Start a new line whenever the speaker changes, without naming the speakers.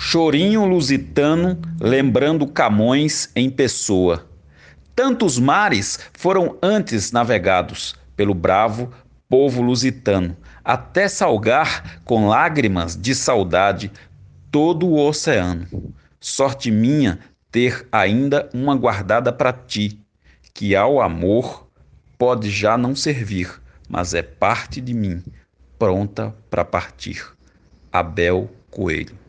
chorinho lusitano lembrando Camões em pessoa. Tantos mares foram antes navegados pelo bravo povo lusitano, até salgar com lágrimas de saudade todo o oceano. Sorte minha ter ainda uma guardada para ti, que ao amor pode já não servir, mas é parte de mim, pronta para partir. Abel Coelho